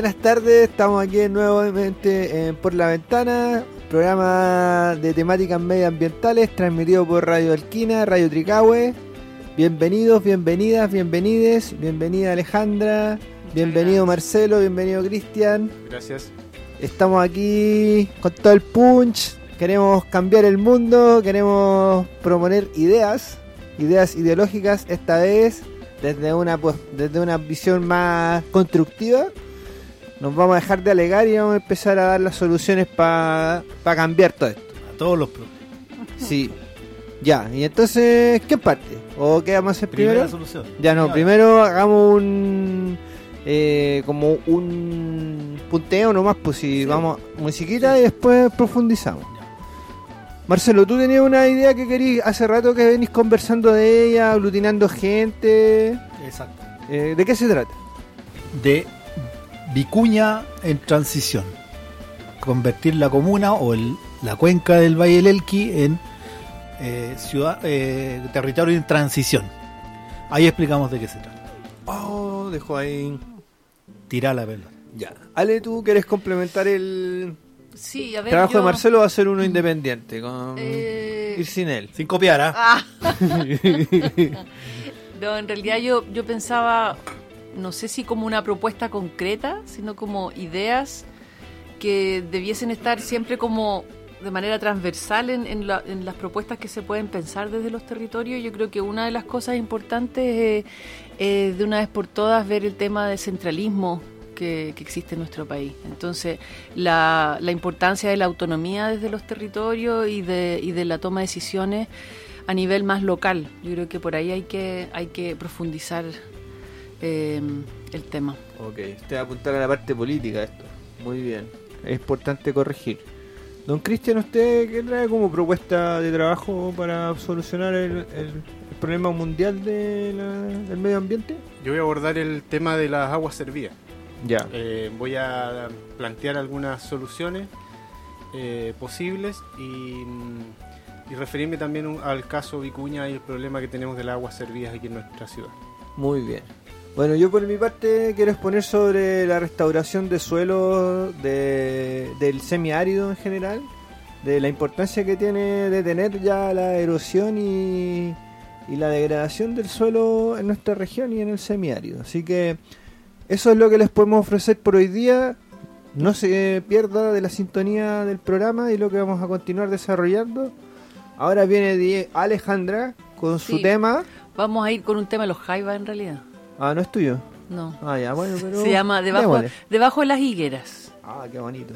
Buenas tardes, estamos aquí nuevamente en Por la Ventana, programa de temáticas medioambientales transmitido por Radio Alquina, Radio Tricahue. Bienvenidos, bienvenidas, bienvenides, bienvenida Alejandra, bienvenido Marcelo, bienvenido Cristian. Gracias. Estamos aquí con todo el punch, queremos cambiar el mundo, queremos proponer ideas, ideas ideológicas esta vez desde una pues, desde una visión más constructiva. Nos vamos a dejar de alegar y vamos a empezar a dar las soluciones para cambiar todo esto. A todos los problemas. Sí. Ya, y entonces, ¿qué parte? ¿O qué vamos a hacer Primera primero? solución. Ya no, primero hagamos un eh, como un punteo nomás, pues si Sí. vamos musiquita y después profundizamos. Marcelo, tú tenías una idea que querías hace rato que venís conversando de ella, aglutinando gente. Exacto. Eh, ¿De qué se trata? De Vicuña en transición. Convertir la comuna o el- la cuenca del Valle del Elqui en eh, ciudad, eh, territorio en transición. Ahí explicamos de qué se trata. Oh, dejó ahí. Tirar la pelota. Ya. Ale, ¿tú quieres complementar el Sí, a ver. trabajo yo- de Marcelo? Va a ser uno independiente, con Eh, ir sin él. Sin copiar, ¿ah? Ah. no, en realidad yo, yo pensaba, no sé si como una propuesta concreta, sino como ideas que debiesen estar siempre como de manera transversal en, en la- en las propuestas que se pueden pensar desde los territorios. Yo creo que una de las cosas importantes es de una vez por todas ver el tema del centralismo que, existe en nuestro país. Entonces, la, importancia de la autonomía desde los territorios y de, y de la toma de decisiones a nivel más local. Yo creo que por ahí hay que profundizar eh, el tema. Ok, usted va a apuntar a la parte política esto. Muy bien. Es importante corregir. Don Cristian, ¿usted qué trae como propuesta de trabajo para solucionar el, el- el problema mundial de la- del medio ambiente? Yo voy a abordar el tema de las aguas servidas. Ya. Eh, voy a plantear algunas soluciones eh, posibles y, y referirme también un- al caso Vicuña y el problema que tenemos de las aguas servidas aquí en nuestra ciudad. Muy bien. Bueno, yo por mi parte quiero exponer sobre la restauración de suelo de, del semiárido en general, de la importancia que tiene de tener ya la erosión y, y la degradación del suelo en nuestra región y en el semiárido. Así que eso es lo que les podemos ofrecer por hoy día. No se pierda de la sintonía del programa y lo que vamos a continuar desarrollando. Ahora viene Alejandra con su tema. Vamos a ir con un tema de los jaivas en realidad. Ah, no es tuyo. No. Ah, ya, bueno, pero. Se llama Debajo, debajo de las higueras. Ah, qué bonito.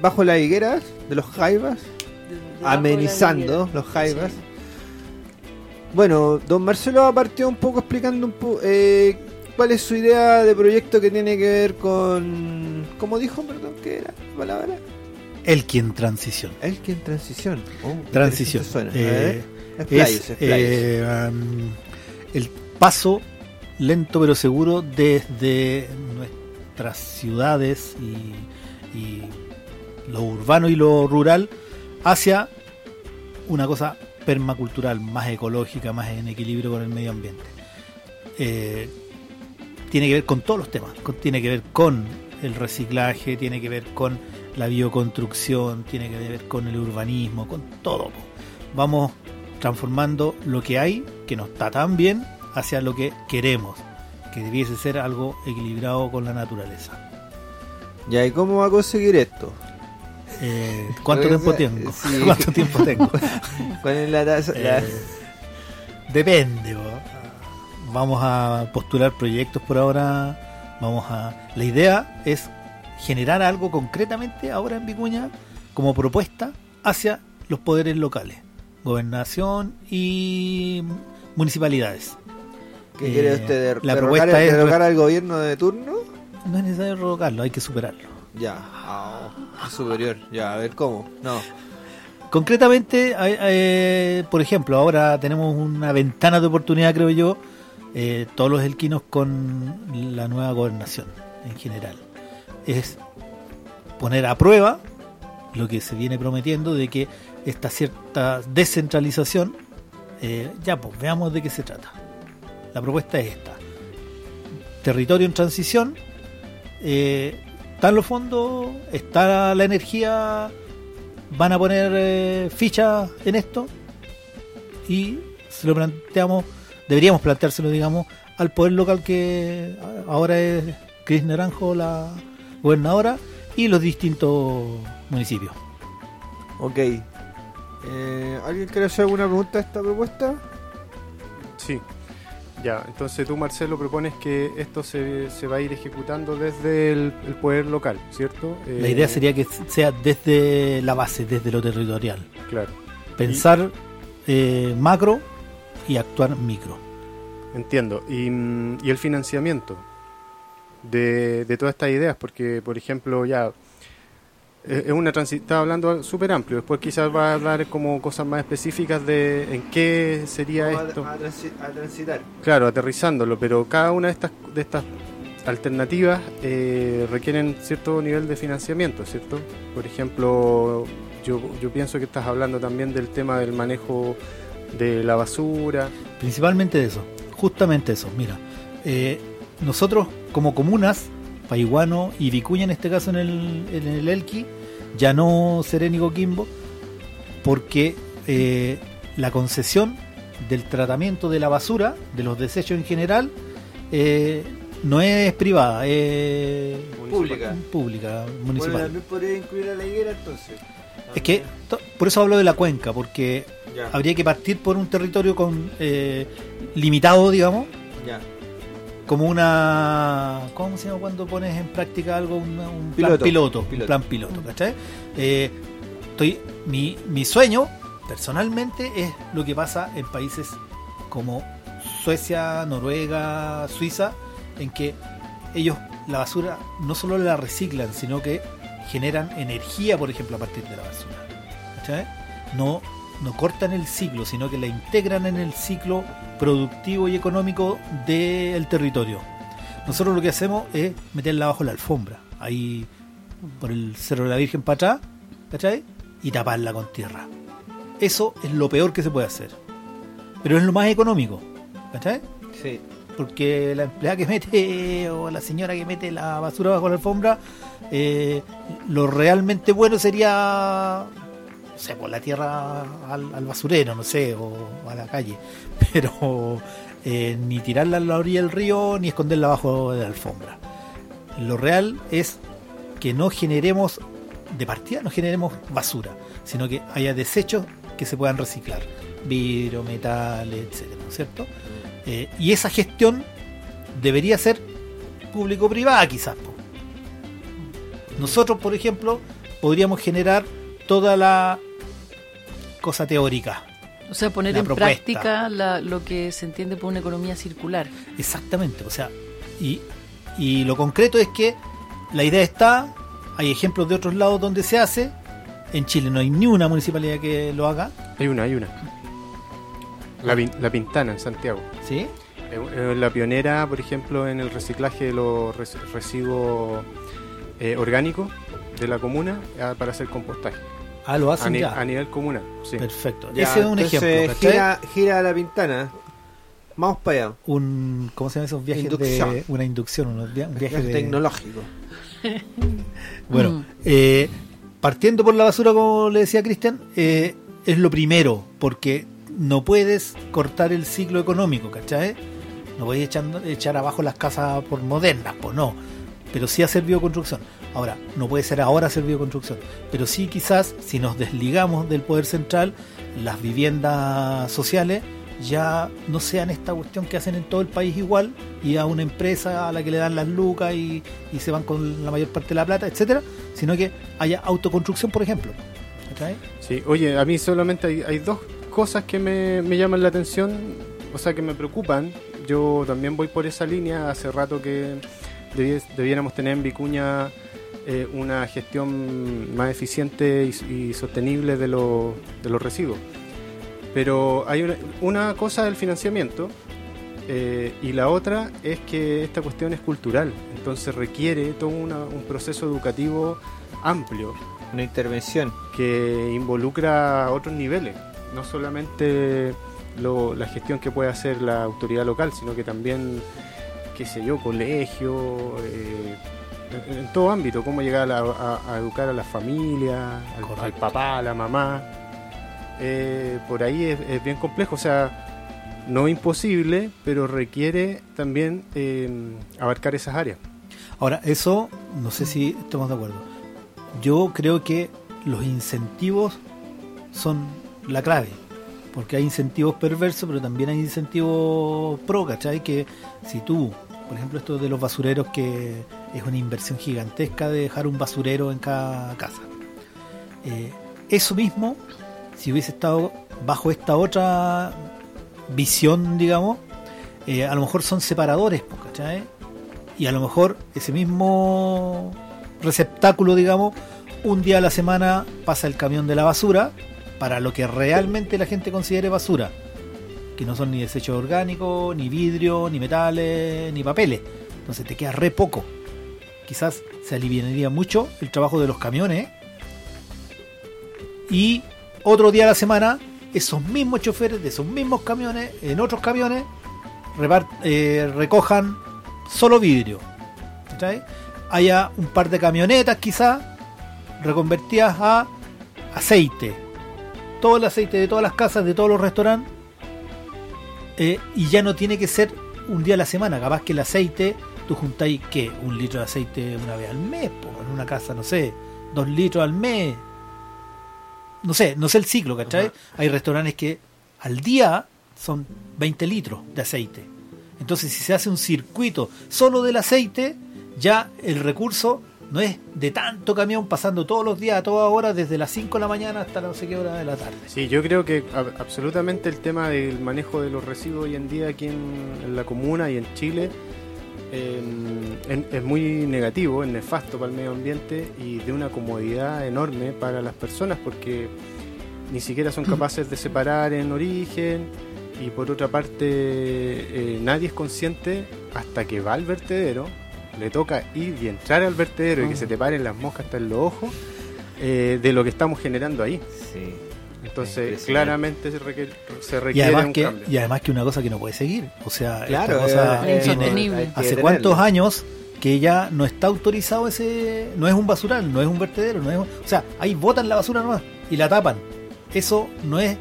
Bajo las higueras de los jaivas, de- amenizando los jaivas. Sí. Bueno, don Marcelo partió un poco explicando un poco cuál es su idea de proyecto que tiene que ver con... ¿Cómo dijo, perdón, qué era la palabra? Elki en transición. El que en transición. Oh, Transición. ver, Eh, expláyese, es eh, um, el paso lento pero seguro desde nuestras ciudades y, y lo urbano y lo rural hacia una cosa permacultural, más ecológica, más en equilibrio con el medio ambiente. Eh, tiene que ver con todos los temas, tiene que ver con el reciclaje, tiene que ver con la bioconstrucción, tiene que ver con el urbanismo, con todo. Vamos transformando lo que hay, que no está tan bien, hacia lo que queremos, que debiese ser algo equilibrado con la naturaleza. ¿y cómo va a conseguir esto? Eh, ¿Cuánto Pues, tiempo eh, tengo? sí. ¿Cuánto tiempo tengo? ¿Cuál es la tasa? la- Eh, depende. Vamos a postular proyectos por ahora. Vamos a. La idea es generar algo concretamente ahora en Vicuña como propuesta hacia los poderes locales, gobernación y municipalidades. ¿Qué eh, quiere usted? la ¿Derrocar, propuesta es- derrocar al gobierno de turno? No es necesario revocarlo, hay que superarlo. Ya, superior. Ya, a ver cómo. No. Concretamente, hay, por ejemplo, ahora tenemos una ventana de oportunidad, creo yo, eh, todos los elquinos con la nueva gobernación en general. Es poner a prueba lo que se viene prometiendo de que esta cierta descentralización, eh, ya pues veamos de qué se trata. La propuesta es esta. Territorio en transición, eh, están los fondos, está la energía, van a poner eh, ficha en esto y se lo planteamos, deberíamos planteárselo, digamos, al poder local que ahora es Cris Naranjo, la gobernadora, y los distintos municipios. Ok. Eh, ¿Alguien quiere hacer alguna pregunta a esta propuesta? Sí. Ya, entonces tú, Marcelo, propones que esto se, se va a ir ejecutando desde el, el poder local, ¿cierto? La Eh, idea sería que sea desde la base, desde lo territorial. Claro, Pensar eh, macro y actuar micro. entiendo. Y, mm, y el financiamiento de, de todas estas ideas, porque, por ejemplo, ya eh, es una estaba hablando súper amplio, después quizás va a hablar como cosas más específicas de en qué sería esto. A, transi- a transitar. Claro, aterrizándolo, pero cada una de estas, de estas alternativas eh, requieren cierto nivel de financiamiento, ¿cierto? Por ejemplo, yo, yo pienso que estás hablando también del tema del manejo de la basura. Principalmente de eso, justamente eso. Mira, eh, nosotros como comunas, Paiguano y Vicuña en este caso en el, en el Elqui, ya no Serena y Coquimbo, porque eh, la concesión del tratamiento de la basura, de los desechos en general, eh, no es privada, es Pública. pública, Bueno, municipal. también podría incluir a la higuera entonces. Es que por eso hablo de la cuenca, porque Ya, habría que partir por un territorio con eh, limitado, digamos, ya. Como una ¿cómo se llama cuando pones en práctica algo un, un plan Piloto. piloto, un Piloto. plan piloto ¿cachai? Eh, estoy mi, mi sueño personalmente es lo que pasa en países como Suecia Noruega Suiza en que ellos la basura no solo la reciclan sino que generan energía por ejemplo a partir de la basura ¿cachai? no no cortan el ciclo sino que la integran en el ciclo productivo y económico del territorio. Nosotros lo que hacemos es meterla bajo la alfombra, ahí por el Cerro de la Virgen para atrás, ¿cachai? Y taparla con tierra. Eso es lo peor que se puede hacer. Pero es lo más económico, ¿cachai? Sí. Porque la empleada que mete o la señora que mete la basura bajo la alfombra, eh, lo realmente bueno sería, sé, por la tierra al, basurero, no sé, o a la calle. Pero eh, ni tirarla a la orilla del río ni esconderla bajo de la alfombra. Lo real es que no generemos, de partida, no generemos basura, sino que haya desechos que se puedan reciclar. Vidrio, metal, etcétera, ¿no es cierto? Eh, y esa gestión debería ser público-privada quizás. Nosotros, por ejemplo, podríamos generar toda la cosa teórica. O sea, poner La en propuesta. práctica la- lo que se entiende por una economía circular. Exactamente, o sea, y, y lo concreto es que la idea está, hay ejemplos de otros lados donde se hace, en Chile no hay ni una municipalidad que lo haga, Hay una, hay una. La, la Pintana en Santiago. ¿sí? Es es la pionera, por ejemplo, en el reciclaje de los res- residuos eh, orgánicos de la comuna ah, para hacer compostaje. Ah, lo A, hacen ni- ya. a nivel comunal. Sí. Perfecto. Ya, Ese es un entonces, ejemplo. Gira, gira la pintana. Vamos para allá. Un, ¿Cómo se llaman esos viajes Inducción. de una inducción? Unos via- un viaje Viaje de, tecnológico. Bueno, Mm. eh, partiendo por la basura, como le decía Cristian, eh, es lo primero, porque no puedes cortar el ciclo económico, ¿cachai? No puedes echando- echar abajo las casas por modernas, pues no. Pero sí hacer bioconstrucción. Ahora, no puede ser ahora hacer bioconstrucción, pero sí quizás si nos desligamos del poder central, las viviendas sociales ya no sean esta cuestión que hacen en todo el país igual y a una empresa a la que le dan las lucas y, se van con la mayor parte de la plata, etcétera, sino que haya autoconstrucción, por ejemplo. Sí, oye, a mí solamente hay, dos cosas que me, me llaman la atención, o sea, que me preocupan. Yo también voy por esa línea. Hace rato que debiéramos tener en Vicuña eh, una gestión más eficiente y, y sostenible de, los- de los residuos. Pero hay una, una cosa del financiamiento eh, y la otra es que esta cuestión es cultural, entonces requiere todo una- un proceso educativo amplio Una intervención. que involucra otros niveles, no solamente lo- la gestión que puede hacer la autoridad local, sino que también, qué sé yo, colegio, eh, en, en todo ámbito, cómo llegar a, la- a- a educar a la familia, al, papá, a la mamá. Eh, por ahí es, es bien complejo, o sea, no imposible, pero requiere también eh, abarcar esas áreas. Ahora, eso, no sé si estamos de acuerdo. Yo creo que los incentivos son la clave. Porque hay incentivos perversos, pero también hay incentivos pro, ¿cachai? Que si tú, por ejemplo, esto de los basureros, que es una inversión gigantesca de dejar un basurero en cada casa. Eh, eso mismo, si hubiese estado bajo esta otra visión, digamos, eh, a lo mejor son separadores, ¿cachai? Y a lo mejor ese mismo receptáculo, digamos, un día a la semana pasa el camión de la basura para lo que realmente la gente considere basura, que no son ni desechos orgánicos, ni vidrio, ni metales, ni papeles. Entonces te queda re poco. Quizás se aliviaría mucho el trabajo de los camiones. Y otro día a la semana, esos mismos choferes de esos mismos camiones, en otros camiones, eh, recojan solo vidrio. ¿cachai? Haya un par de camionetas quizás reconvertidas a aceite. Todo el aceite de todas las casas, de todos los restaurantes. Eh, y ya no tiene que ser un día a la semana. Capaz que el aceite, tú juntáis, ¿qué? Un litro de aceite una vez al mes, po, en una casa, no sé, dos litros al mes. No sé, no sé el ciclo, ¿cachai? Hay restaurantes que al día son 20 litros de aceite. Entonces, si se hace un circuito solo del aceite, ya el recurso no es de tanto camión pasando todos los días a todas horas, desde las 5 de la mañana hasta la no sé qué hora de la tarde. Sí, yo creo que absolutamente el tema del manejo de los residuos hoy en día aquí en, la comuna y en Chile en- es muy negativo, es nefasto para el medio ambiente y de una comodidad enorme para las personas porque ni siquiera son capaces de separar en origen y por otra parte eh, nadie es consciente hasta que va al vertedero, le toca ir y entrar al vertedero y que se te paren las moscas hasta en los ojos eh, de lo que estamos generando ahí. Sí. Entonces, claramente se requiere, se Y requiere además, un que, cambio. y además que una cosa que no puede seguir. O sea, Claro, cosa eh, tiene- ¿Hace cuántos años que ya no está autorizado ese... No es un basural, no es un vertedero, no es... O sea, ahí botan la basura nomás y la tapan. Eso no es...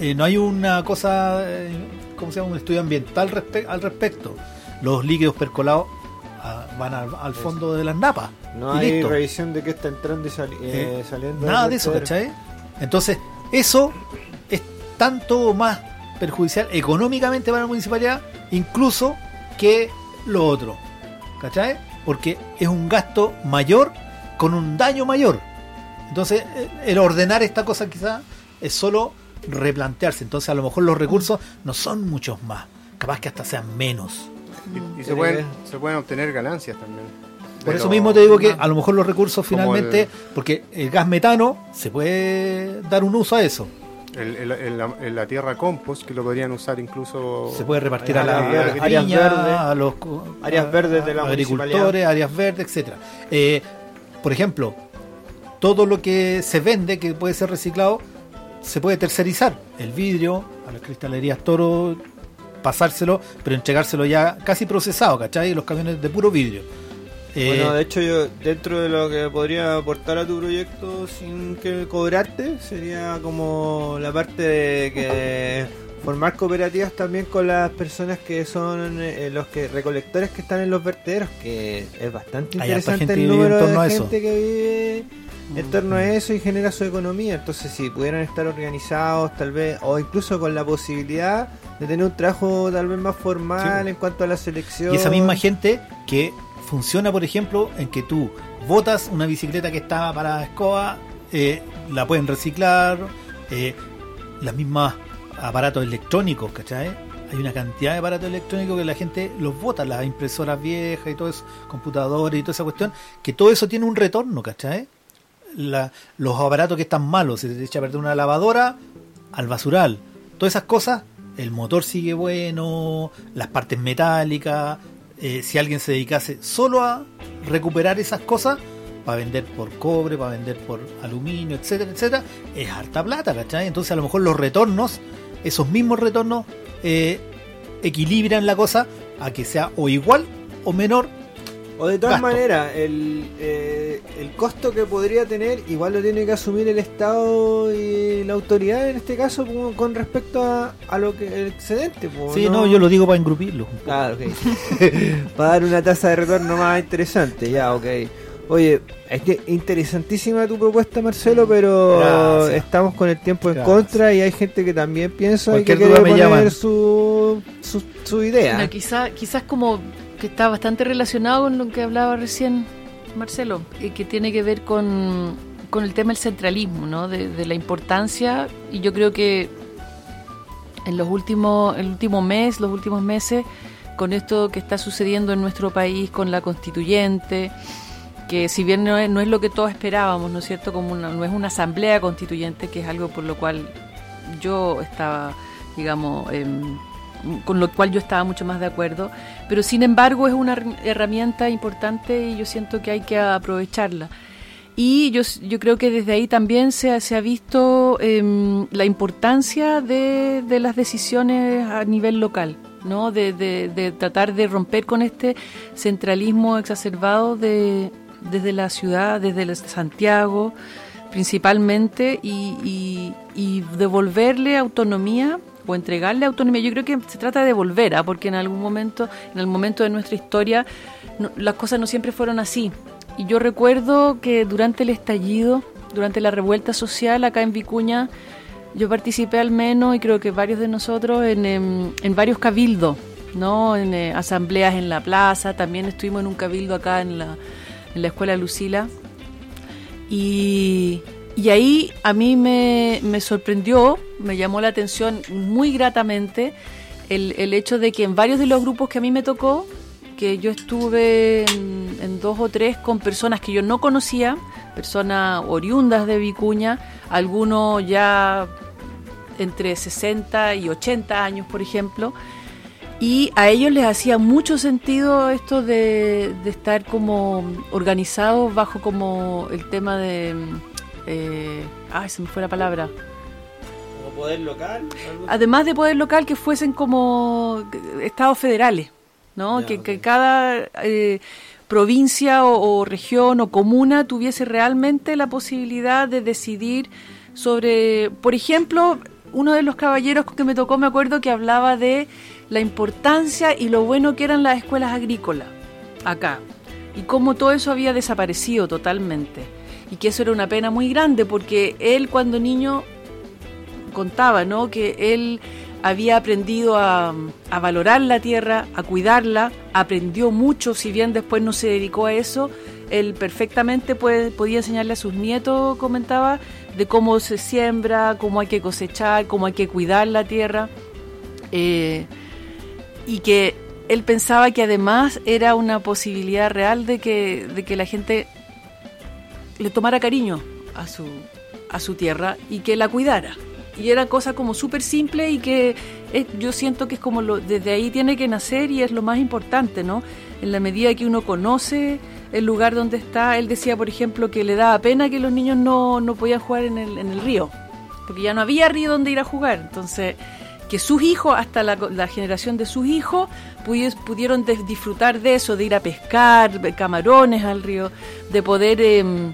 eh, no hay una cosa... eh, ¿Cómo se llama? Un estudio ambiental respe- al respecto. Los líquidos percolados van al, al fondo de las napas. No y hay listo. revisión de qué está entrando y sali- eh, saliendo. Nada de eso. ¿cachai? Entonces, eso es tanto más perjudicial económicamente para la municipalidad, incluso que lo otro, ¿cachai? Porque es un gasto mayor con un daño mayor. Entonces, eh, el ordenar esta cosa quizá es solo replantearse. Entonces, a lo mejor los recursos no son muchos más, capaz que hasta sean menos. Y, y se, pueden, se pueden obtener ganancias también. Por eso mismo te digo que a lo mejor los recursos finalmente, el- porque el gas metano se puede dar un uso a eso. el- el- el- la, el- la tierra compost, que lo podrían usar incluso... Se puede repartir a la, Áreas la verdes. Áreas viña, verdes. a los Áreas verdes de la agricultores, áreas verdes, etcétera. Eh, por ejemplo, todo lo que se vende que puede ser reciclado se puede tercerizar. El vidrio, a las cristalerías Toro, pasárselo, pero entregárselo ya casi procesado, ¿cachai? Los camiones de puro vidrio. Eh, Bueno, de hecho, yo dentro de lo que podría aportar a tu proyecto sin que cobrarte, sería como la parte de que formar cooperativas también con las personas que son eh, los que recolectores que están en los vertederos, que es bastante interesante el que vive en número torno a de eso. gente que vive en torno a eso y genera su economía. Entonces, si pudieran estar organizados, tal vez, o incluso con la posibilidad de tener un trabajo tal vez más formal Sí. en cuanto a la selección. Y esa misma gente que funciona, por ejemplo, en que tú botas una bicicleta que estaba para escoba, eh, la pueden reciclar, eh, las mismas aparatos electrónicos, ¿cachai? Hay una cantidad de aparatos electrónicos que la gente los bota, las impresoras viejas y todo eso, computadores y toda esa cuestión, que todo eso tiene un retorno, ¿cachai? La- los aparatos que están malos, se te echa a perder una lavadora al basural, todas esas cosas, el motor sigue bueno, las partes metálicas, eh, si alguien se dedicase solo a recuperar esas cosas, para vender por cobre, para vender por aluminio, etcétera, etcétera, es harta plata, ¿cachai? Entonces a lo mejor los retornos, esos mismos retornos, eh, equilibran la cosa a que sea o igual o menor. O de todas maneras, el, eh, el costo que podría tener igual lo tiene que asumir el Estado y la autoridad en este caso con respecto a, a lo que el excedente. Sí, no, yo lo digo para engrupirlo. Claro, ok. Para dar una tasa de retorno más interesante, ya, ok. Oye, es que interesantísima tu propuesta, Marcelo, pero Gracias. estamos con el tiempo en Gracias. contra y hay gente que también piensa y que quiere poner su, su, su idea. Bueno, quizá, quizás como que está bastante relacionado con lo que hablaba recién Marcelo, eh, que tiene que ver con, con el tema del centralismo, ¿no? De, de la importancia, y yo creo que en los últimos, el último mes, los últimos meses, con esto que está sucediendo en nuestro país, con la constituyente, que si bien no es, no es lo que todos esperábamos, ¿no es cierto? Como una- no es una asamblea constituyente, que es algo por lo cual yo estaba, digamos, em, con lo cual yo estaba mucho más de acuerdo, pero sin embargo es una her- herramienta importante y yo siento que hay que aprovecharla. Y yo, yo creo que desde ahí también se, ha- se ha visto em, la importancia de, de las decisiones a nivel local, ¿no? De, de- tratar de romper con este centralismo exacerbado de, desde la ciudad, desde Santiago principalmente, y devolverle autonomía o entregarle autonomía. Yo creo que se trata de devolver, ¿ah? porque en algún momento, en el momento de nuestra historia, las cosas no siempre fueron así. Y yo recuerdo que durante el estallido, durante la revuelta social acá en Vicuña, yo participé al menos, y creo que varios de nosotros, en, em, en varios cabildos, ¿no? En eh, asambleas en la plaza, también estuvimos en un cabildo acá en la, en la escuela Lucila. Y, y ahí a mí me, me sorprendió, me llamó la atención muy gratamente el, el hecho de que en varios de los grupos que a mí me tocó, que yo estuve en, dos o tres con personas que yo no conocía, personas oriundas de Vicuña, algunos ya entre 60 y 80 años, por ejemplo, y a ellos les hacía mucho sentido esto de, de estar como organizados bajo como el tema de... eh, ay, se me fue la palabra. Como poder local. algo. Además de poder local, que fuesen como estados federales, ¿no? Que cada eh, provincia o, o región o comuna tuviese realmente la posibilidad de decidir sobre, por ejemplo, uno de los caballeros que me tocó, me acuerdo que hablaba de la importancia y lo bueno que eran las escuelas agrícolas acá y cómo todo eso había desaparecido totalmente y que eso era una pena muy grande porque él cuando niño contaba, ¿no? Que él había aprendido a, a valorar la tierra, a cuidarla, aprendió mucho, si bien después no se dedicó a eso, él perfectamente puede, podía enseñarle a sus nietos, comentaba, de cómo se siembra, cómo hay que cosechar, cómo hay que cuidar la tierra. Eh, y que él pensaba que además era una posibilidad real de que, de que la gente le tomara cariño a su, a su tierra y que la cuidara. Y era cosa como súper simple y que eh, yo siento que es como lo, desde ahí tiene que nacer y es lo más importante, ¿no? En la medida que uno conoce el lugar donde está, él decía, por ejemplo, que le daba pena que los niños no, no podían jugar en el, en el río, porque ya no había río donde ir a jugar. Entonces, que sus hijos, hasta la, la generación de sus hijos, pudi- pudieron disfrutar de eso, de ir a pescar camarones al río, de poder, em,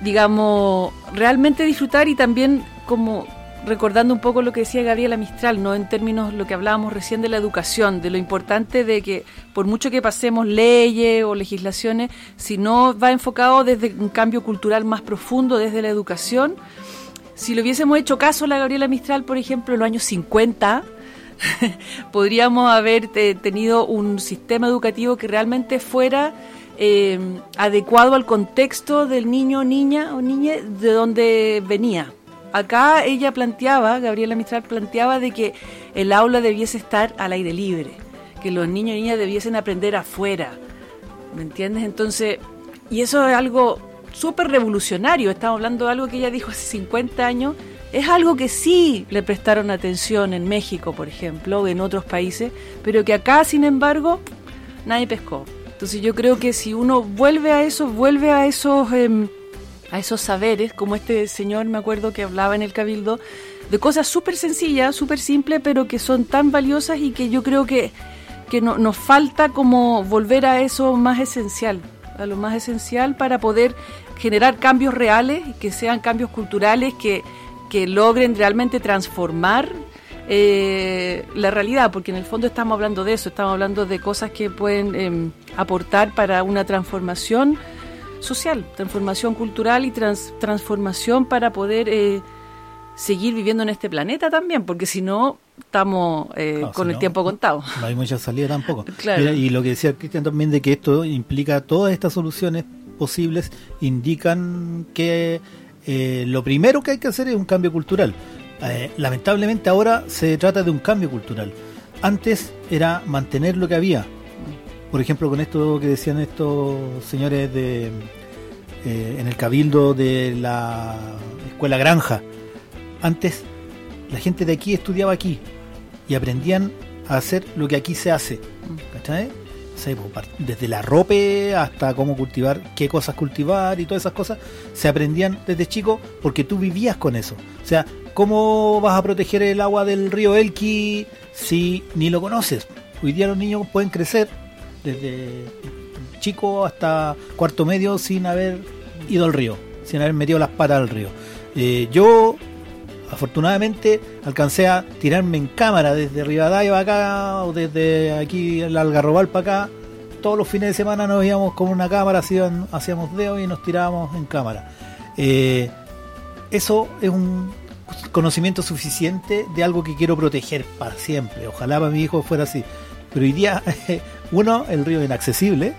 digamos, realmente disfrutar y también como recordando un poco lo que decía Gabriela Mistral, ¿no? En términos lo que hablábamos recién de la educación, de lo importante de que por mucho que pasemos leyes o legislaciones, si no va enfocado desde un cambio cultural más profundo, desde la educación, si le hubiésemos hecho caso a la Gabriela Mistral, por ejemplo, en los años 50, podríamos haber tenido un sistema educativo que realmente fuera eh, adecuado al contexto del niño, niña o niña de donde venía. Acá ella planteaba, Gabriela Mistral planteaba de que el aula debiese estar al aire libre, que los niños y niñas debiesen aprender afuera, ¿me entiendes? Entonces, y eso es algo súper revolucionario, estamos hablando de algo que ella dijo hace 50 años, es algo que sí le prestaron atención en México, por ejemplo, en otros países, pero que acá, sin embargo, nadie pescó. Entonces yo creo que si uno vuelve a eso, vuelve a esos, em, a esos saberes, como este señor, me acuerdo que hablaba en el Cabildo, de cosas súper sencillas, súper simples, pero que son tan valiosas y que yo creo que, que no- nos falta como volver a eso más esencial, a lo más esencial para poder generar cambios reales, que sean cambios culturales, que, que logren realmente transformar eh, la realidad, porque en el fondo estamos hablando de eso, estamos hablando de cosas que pueden em, aportar para una transformación social, transformación cultural y trans- transformación para poder eh, seguir viviendo en este planeta también, porque si no, estamos eh, Claro, con si el no, tiempo contado. No hay mucha salida tampoco. Claro. Mira, y lo que decía Cristian también de que esto implica todas estas soluciones posibles indican que eh, lo primero que hay que hacer es un cambio cultural. Eh, lamentablemente ahora se trata de un cambio cultural. Antes era mantener lo que había. Por ejemplo, con esto que decían estos señores de eh, en el cabildo de la escuela granja. Antes la gente de aquí estudiaba aquí y aprendían a hacer lo que aquí se hace. ¿Cachai? Pues, desde la ropa hasta cómo cultivar, qué cosas cultivar y todas esas cosas, se aprendían desde chico porque tú vivías con eso. O sea, ¿cómo vas a proteger el agua del río Elqui si ni lo conoces? Hoy día los niños pueden crecer desde chico hasta cuarto medio sin haber ido al río, sin haber metido las patas al río. Eh, yo afortunadamente alcancé a tirarme en cámara desde Rivadavia acá o desde aquí el Algarrobal para acá. Todos los fines de semana nos íbamos con una cámara, hacíamos dedo y nos tirábamos en cámara. Eh, eso es un conocimiento suficiente de algo que quiero proteger para siempre. Ojalá para mi hijo fuera así. Pero hoy día, uno, el río es inaccesible.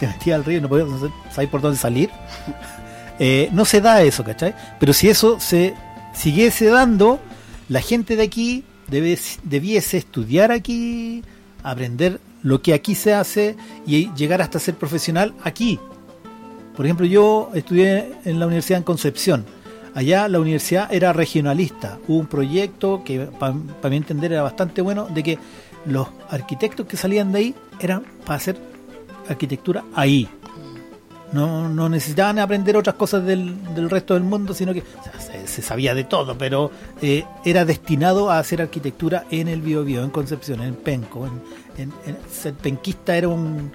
Te metías al río y no podías saber por dónde salir. Eh, no se da eso, ¿cachai? Pero si eso se siguiese dando, la gente de aquí debe, debiese estudiar aquí, aprender lo que aquí se hace y llegar hasta ser profesional aquí. Por ejemplo, yo estudié en la universidad en Concepción. Allá la universidad era regionalista. Hubo un proyecto que, para mi entender, era bastante bueno, de que los arquitectos que salían de ahí eran para hacer arquitectura ahí. No, necesitaban aprender otras cosas del, resto del mundo, sino que se, sabía de todo, pero eh, era destinado a hacer arquitectura en el Biobío, en Concepción, en Penco. En, ser penquista era un...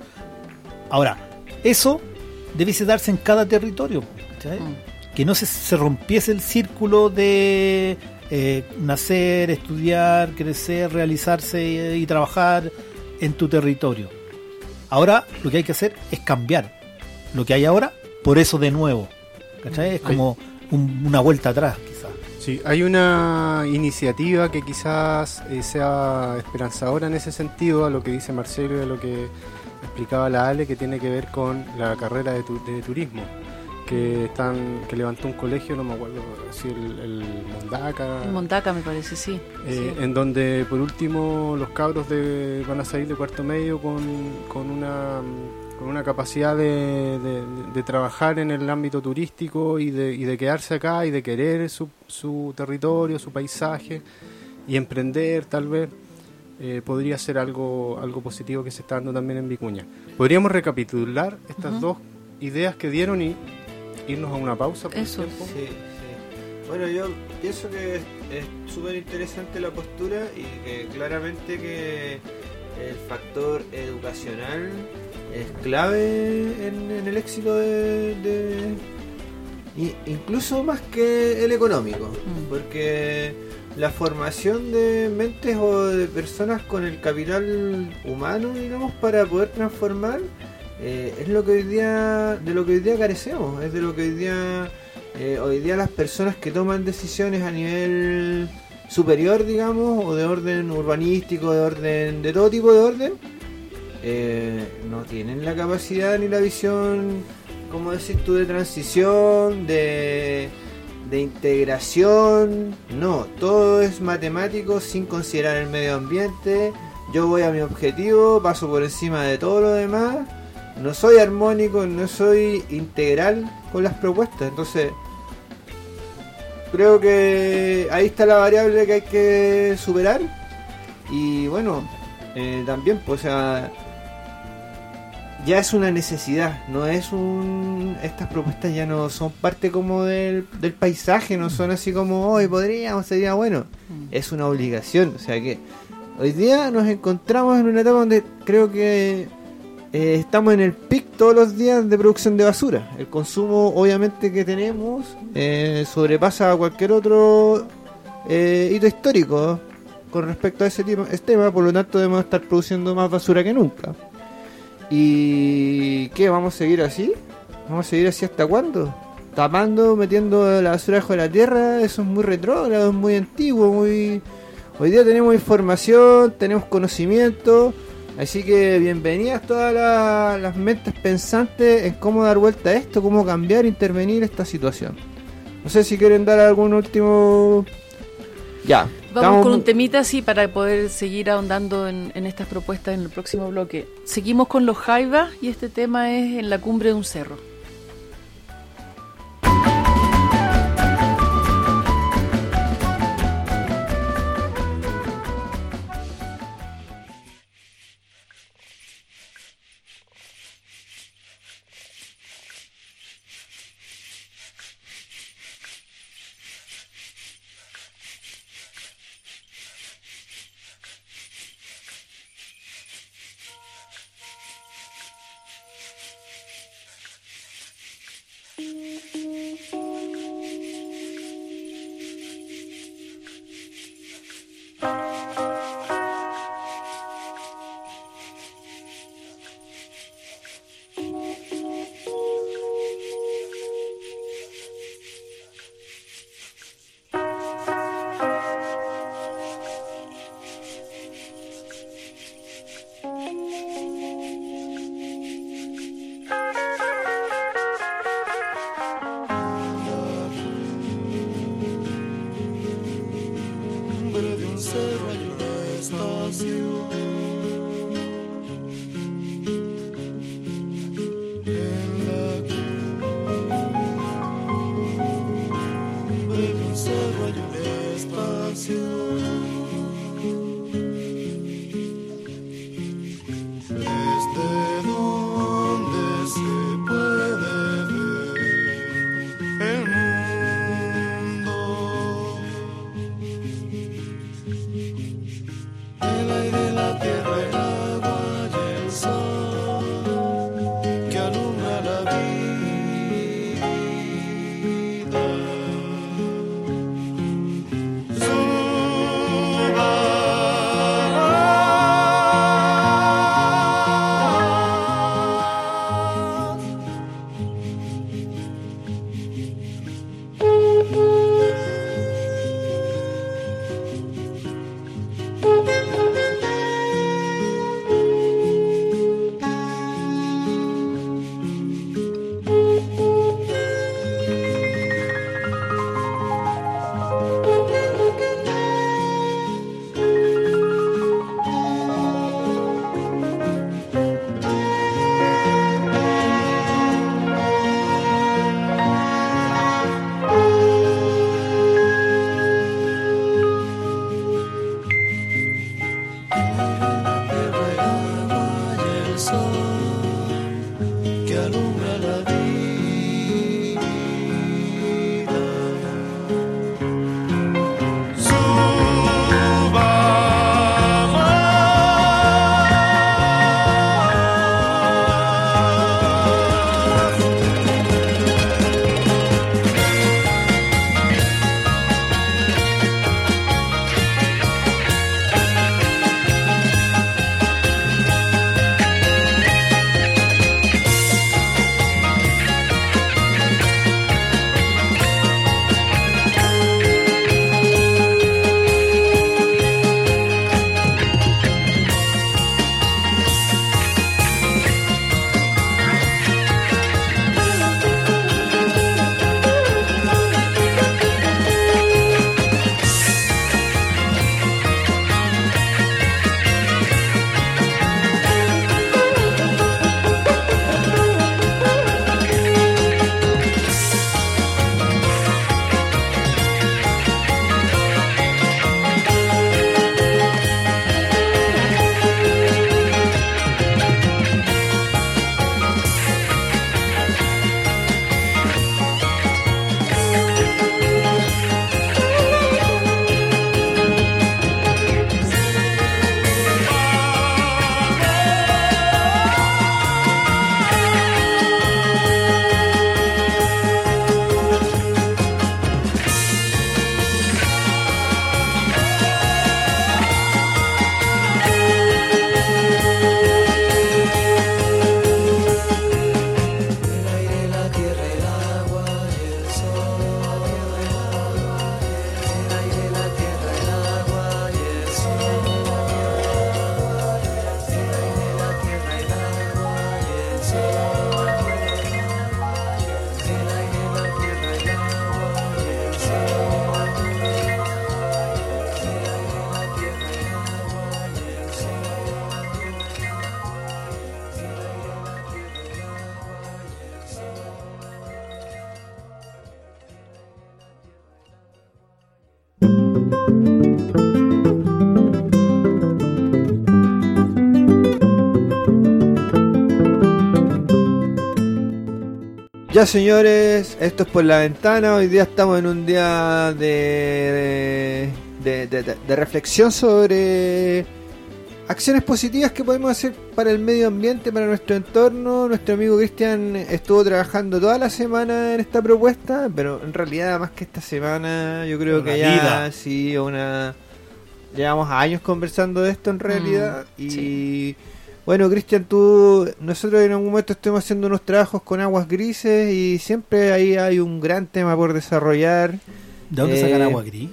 Ahora, eso debiese darse en cada territorio. Que no se, se rompiese el círculo de eh, nacer, estudiar, crecer, realizarse y, y trabajar en tu territorio. Ahora lo que hay que hacer es cambiar lo que hay ahora por eso de nuevo. ¿Cachai? Es como un- una vuelta atrás, quizás. Sí, hay una iniciativa que quizás eh, sea esperanzadora en ese sentido, a lo que dice Marcelo y a lo que explicaba la Ale que tiene que ver con la carrera de, tu- de turismo que están que levantó un colegio, no me acuerdo si el, el Mondaca, En Montaca me parece, sí. eh, sí. en donde por último los cabros de, van a salir de cuarto medio con, con una con una capacidad de, de- de trabajar en el ámbito turístico y de, y de quedarse acá y de querer su, su territorio, su paisaje y emprender tal vez eh, podría ser algo algo positivo que se está dando también en Vicuña. Podríamos recapitular estas dos ideas que dieron y irnos a una pausa. por Eso. tiempo. Sí, sí. Bueno, yo pienso que es- súper interesante la postura y que claramente que el factor educacional es clave en, en el éxito de, de- i- incluso más que el económico, Mm. porque la formación de mentes o de personas con el capital humano, digamos, para poder transformar eh, es lo que hoy día de lo que hoy día carecemos, es de lo que hoy día eh, hoy día las personas que toman decisiones a nivel superior, digamos, o de orden urbanístico, de orden de todo tipo de orden, eh, no tienen la capacidad ni la visión, como decís tú, de transición, de, de integración. No, todo es matemático sin considerar el medio ambiente. Yo voy a mi objetivo, paso por encima de todo lo demás. No soy armónico, no soy integral con las propuestas. Entonces, creo que ahí está la variable que hay que superar. Y bueno, eh, también, pues, o sea, ya es una necesidad, no es un... Estas propuestas ya no son parte como del, del paisaje, no son así como, hoy podríamos, sería bueno. Mm. Es una obligación, o sea que hoy día nos encontramos en una etapa donde creo que eh, estamos en el pic todos los días de producción de basura. El consumo, obviamente, que tenemos eh, sobrepasa a cualquier otro eh, hito histórico con respecto a ese este tema, por lo tanto debemos estar produciendo más basura que nunca. ¿Y qué? ¿Vamos a seguir así? ¿Vamos a seguir así hasta cuándo? Tapando, metiendo la basura bajo la tierra, eso es muy retrógrado, es muy antiguo, muy... Hoy día tenemos información, tenemos conocimiento, así que bienvenidas todas la- las mentes pensantes en cómo dar vuelta a esto, cómo cambiar, intervenir esta situación. No sé si quieren dar algún último... Ya. Vamos estamos- con un temita así para poder seguir ahondando en, en estas propuestas en el próximo bloque. Seguimos con los jaivas y este tema es en la cumbre de un cerro. Ya señores, esto es por la ventana. Hoy día estamos en un día de, de, de- de- de reflexión sobre acciones positivas que podemos hacer para el medio ambiente, para nuestro entorno. Nuestro amigo Cristian estuvo trabajando toda la semana en esta propuesta, pero en realidad más que esta semana, yo creo Una que ya vida. sí, una... Llevamos años conversando de esto en realidad Mm, y... Bueno, Cristian, tú, nosotros en algún momento estuvimos haciendo unos trabajos con aguas grises y siempre ahí hay un gran tema por desarrollar. ¿De dónde Eh, sacan agua gris?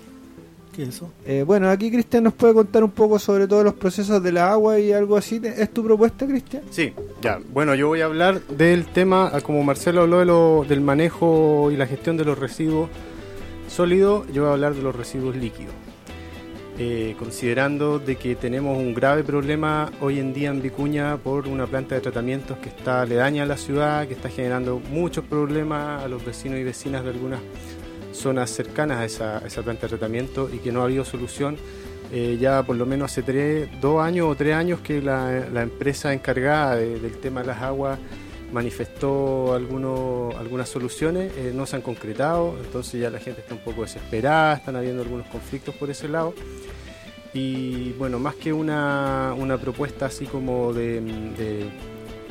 ¿Qué es eso? Eh, bueno, aquí Cristian nos puede contar un poco sobre todos los procesos de la agua y algo así. ¿Es tu propuesta, Cristian? Sí, ya. Bueno, yo voy a hablar del tema, ah, como Marcelo habló de lo- del manejo y la gestión de los residuos sólidos, yo voy a hablar de los residuos líquidos. Eh, considerando de que tenemos un grave problema hoy en día en Vicuña por una planta de tratamientos que está aledaña a la ciudad, que está generando muchos problemas a los vecinos y vecinas de algunas zonas cercanas a esa, planta de tratamiento y que no ha habido solución eh, ya por lo menos hace tres, dos años o tres años que la, empresa encargada de- del tema de las aguas manifestó algunos, algunas soluciones, eh, no se han concretado, entonces ya la gente está un poco desesperada, están habiendo algunos conflictos por ese lado. Y bueno, más que una, una propuesta así como de, de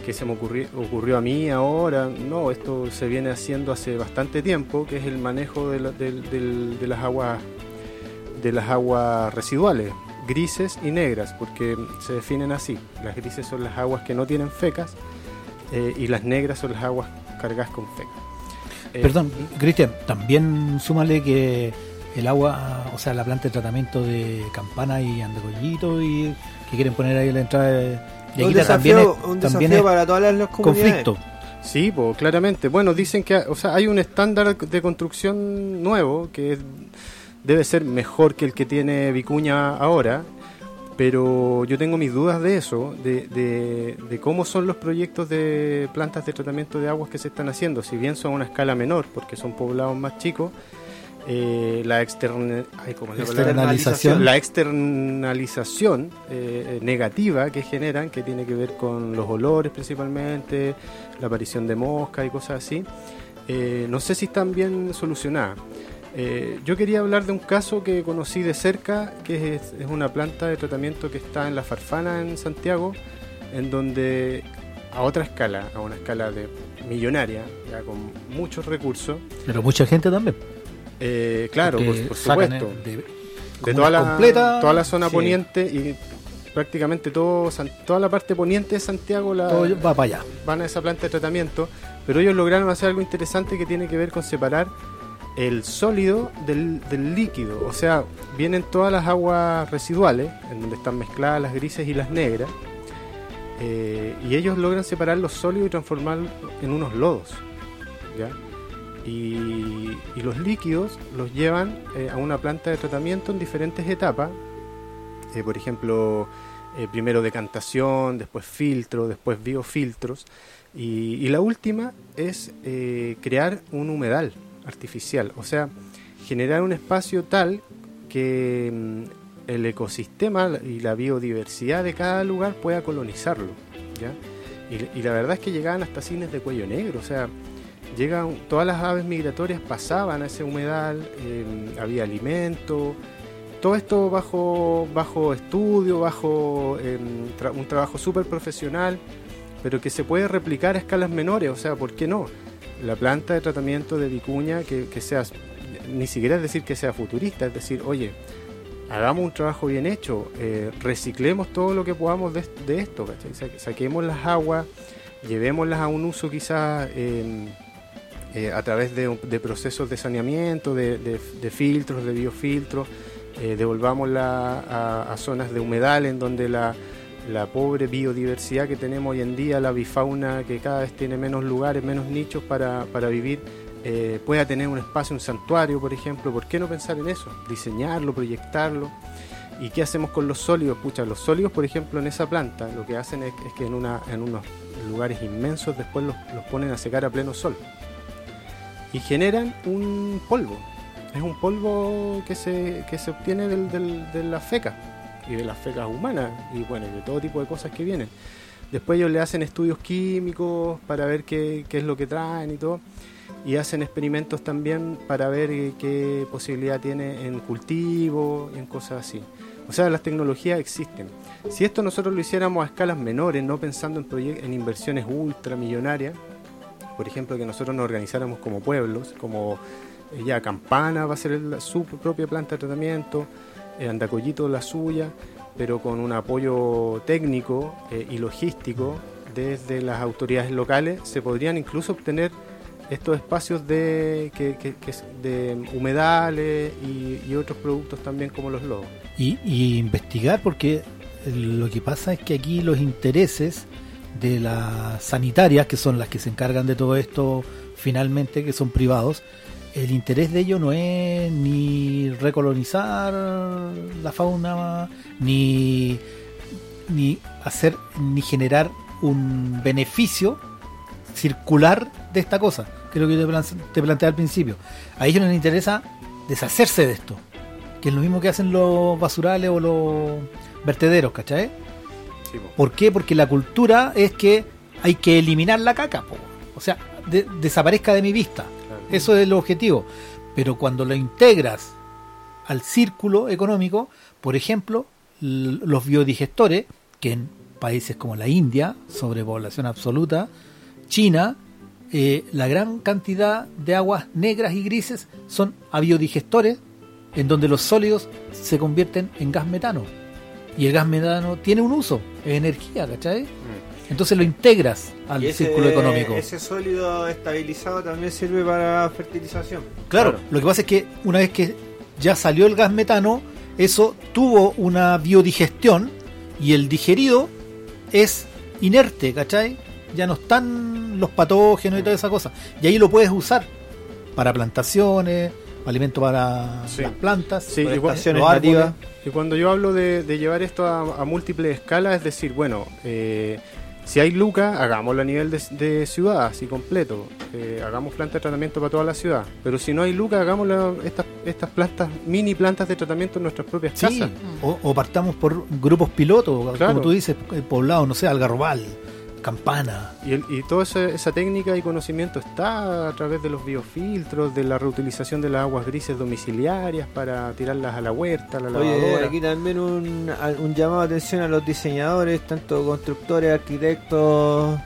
que se me ocurrió, ocurrió a mí ahora, no, esto se viene haciendo hace bastante tiempo, que es el manejo de, la- del- de las aguas de las aguas residuales, grises y negras, porque se definen así. Las grises son las aguas que no tienen fecas eh, y las negras son las aguas cargadas con fecas. Eh, Perdón, Cristian, también súmale que el agua, o sea, la planta de tratamiento de Campana y Andecollito y que quieren poner ahí la entrada de, de un Quita desafío, también es, un también desafío es para todas las comunidades. conflicto. Sí, pues claramente. Bueno, dicen que o sea, hay un estándar de construcción nuevo que es- debe ser mejor que el que tiene Vicuña ahora, pero yo tengo mis dudas de eso, de, de- de cómo son los proyectos de plantas de tratamiento de aguas que se están haciendo. Si bien son a una escala menor, porque son poblados más chicos, eh, la externa- ay, ¿cómo es la palabra? Externalización. la externalización eh, negativa que generan, que tiene que ver con los olores principalmente, la aparición de moscas y cosas así, eh, no sé si están bien solucionadas. Eh, yo quería hablar de un caso que conocí de cerca, que es, es una planta de tratamiento que está en La Farfana, en Santiago, en donde a otra escala, a una escala de millonaria, ya con muchos recursos, Pero mucha gente también. Eh, claro, por, supuesto, de- toda la, completa, toda la zona sí, poniente y prácticamente todo, toda la parte poniente de Santiago la, todo va para allá. van a esa planta de tratamiento, pero ellos lograron hacer algo interesante que tiene que ver con separar el sólido del, del líquido. O sea, vienen todas las aguas residuales, en donde están mezcladas las grises y las negras, eh, y ellos logran separar los sólidos y transformarlos en unos lodos. ¿ya? Y, los líquidos los llevan eh, a una planta de tratamiento en diferentes etapas. Eh, por ejemplo, eh, primero decantación, después filtro, después biofiltros. Y, la última es crear un humedal artificial, o sea, generar un espacio tal que mm, el ecosistema y la biodiversidad de cada lugar pueda colonizarlo. ¿ya? Y, y la verdad es que llegaban hasta cines de cuello negro, o sea, llegan, todas las aves migratorias pasaban a ese humedal, eh, había alimento, todo esto bajo, bajo estudio, bajo tra- un trabajo súper profesional, pero que se puede replicar a escalas menores, o sea, ¿por qué no? La planta de tratamiento de vicuña que, que sea, ni siquiera es decir que sea futurista, es decir, oye, hagamos un trabajo bien hecho, eh, reciclemos todo lo que podamos de, esto, ¿cachai? Sa- saquemos las aguas, llevémoslas a un uso quizás eh, eh, a través de, procesos de saneamiento, de, filtros, de biofiltros, eh, devolvámosla a, zonas de humedal en donde la, pobre biodiversidad que tenemos hoy en día, la bifauna que cada vez tiene menos lugares, menos nichos para, para vivir, eh, pueda tener un espacio, un santuario, por ejemplo. ¿Por qué no pensar en eso? Diseñarlo, proyectarlo. ¿Y qué hacemos con los sólidos? Pucha, los sólidos, por ejemplo, en esa planta, lo que hacen es, que en, unos lugares inmensos después los ponen a secar a pleno sol. Y generan un polvo. Es un polvo que se, que se obtiene del- del- de las fecas y de las fecas humanas y bueno, de todo tipo de cosas que vienen. Después ellos le hacen estudios químicos para ver qué, qué es lo que traen y todo. Y hacen experimentos también para ver eh, qué posibilidad tiene en cultivo y en cosas así. O sea, las tecnologías existen. Si esto nosotros lo hiciéramos a escalas menores, no pensando en, en inversiones ultramillonarias, por ejemplo, que nosotros nos organizáramos como pueblos, como eh, ya Campana va a ser su propia planta de tratamiento, eh, Andacollito la suya, pero con un apoyo técnico eh, y logístico desde las autoridades locales, se podrían incluso obtener estos espacios de, que, que- de humedales y, otros productos también como los lobos. y investigar porque lo que pasa es que aquí los intereses de las sanitarias, que son las que se encargan de todo esto finalmente, que son privados, el interés de ellos no es ni recolonizar la fauna, ni, ni hacer, ni generar un beneficio circular de esta cosa, que es lo que te, plan- te planteé al principio. A ellos les interesa deshacerse de esto, que es lo mismo que hacen los basurales o los vertederos, ¿cachai? Sí, po. ¿Por qué? Porque la cultura es que hay que eliminar la caca, po. o sea, de- desaparezca de mi vista. Claro. Eso es el objetivo. Pero cuando lo integras al círculo económico, por ejemplo, los biodigestores, que en países como la India, sobrepoblación absoluta, China, eh, la gran cantidad de aguas negras y grises son a biodigestores, en donde los sólidos se convierten en gas metano. Y el gas metano tiene un uso, es energía, ¿cachai? Mm. Entonces lo integras al ese- círculo económico. Ese sólido estabilizado también sirve para fertilización. Claro, Claro. lo que pasa es que una vez que ya salió el gas metano, eso tuvo una biodigestión y el digerido es inerte, ¿cachai? Ya no están los patógenos y toda esa cosa. Y ahí lo puedes usar para plantaciones, alimento para Sí. las plantas, Sí, para árboles. Y cuando yo hablo de, de llevar esto a, a múltiples escalas, es decir, bueno, eh, si hay lucas, hagámoslo a nivel de, de ciudad, así completo. Eh, hagamos plantas de tratamiento para toda la ciudad. Pero si no hay lucas, hagamos estas, estas plantas, mini plantas de tratamiento en nuestras propias Sí, casas. o, o partamos por grupos pilotos, Claro. como tú dices, eh, poblados, no sé, Algarrobal, Campana. Y, el- y toda esa, esa técnica y conocimiento está a través de los biofiltros, de la reutilización de las aguas grises domiciliarias para tirarlas a la huerta, a la Oye, lavadora. aquí también un, llamado de atención a los diseñadores, tanto constructores, arquitectos,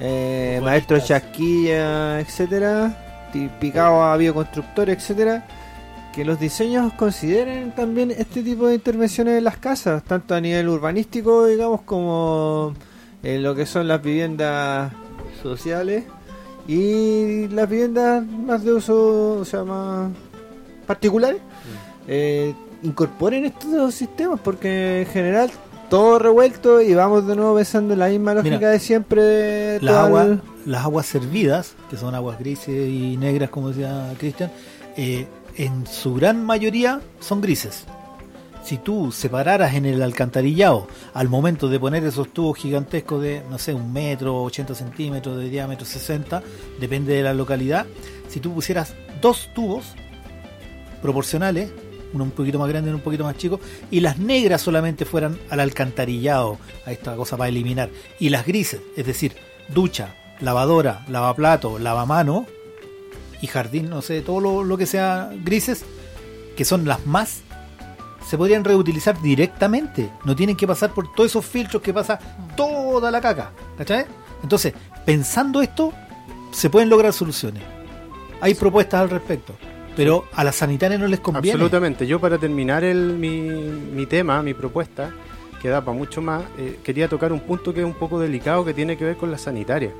eh, maestros chasquilla, etcétera, picados a bioconstructores, etcétera, que los diseños consideren también este tipo de intervenciones en las casas, tanto a nivel urbanístico, digamos, como en lo que son las viviendas sociales y las viviendas más de uso, o sea, más particulares eh, incorporen estos dos sistemas porque en general todo revuelto y vamos de nuevo pensando en la misma lógica Mira, de siempre Las el- las aguas servidas, que son aguas grises y negras, como decía Cristian, eh, en su gran mayoría son grises. Si tú separaras en el alcantarillado al momento de poner esos tubos gigantescos de, no sé, un metro, 80 centímetros de diámetro, 60, depende de la localidad, si tú pusieras dos tubos proporcionales, uno un poquito más grande y uno un poquito más chico, y las negras solamente fueran al alcantarillado, a esta cosa para eliminar, y las grises, es decir, ducha, lavadora, lavaplato, lavamano y jardín, no sé, todo lo, lo que sea grises, que son las más, se podrían reutilizar directamente, no tienen que pasar por todos esos filtros que pasa toda la caca, ¿cachai? Entonces, pensando esto, se pueden lograr soluciones. Hay propuestas al respecto, pero a las sanitarias no les conviene. Absolutamente. Yo para terminar el, mi, mi tema, mi propuesta, que da para mucho más, eh, quería tocar un punto que es un poco delicado que tiene que ver con la sanitaria.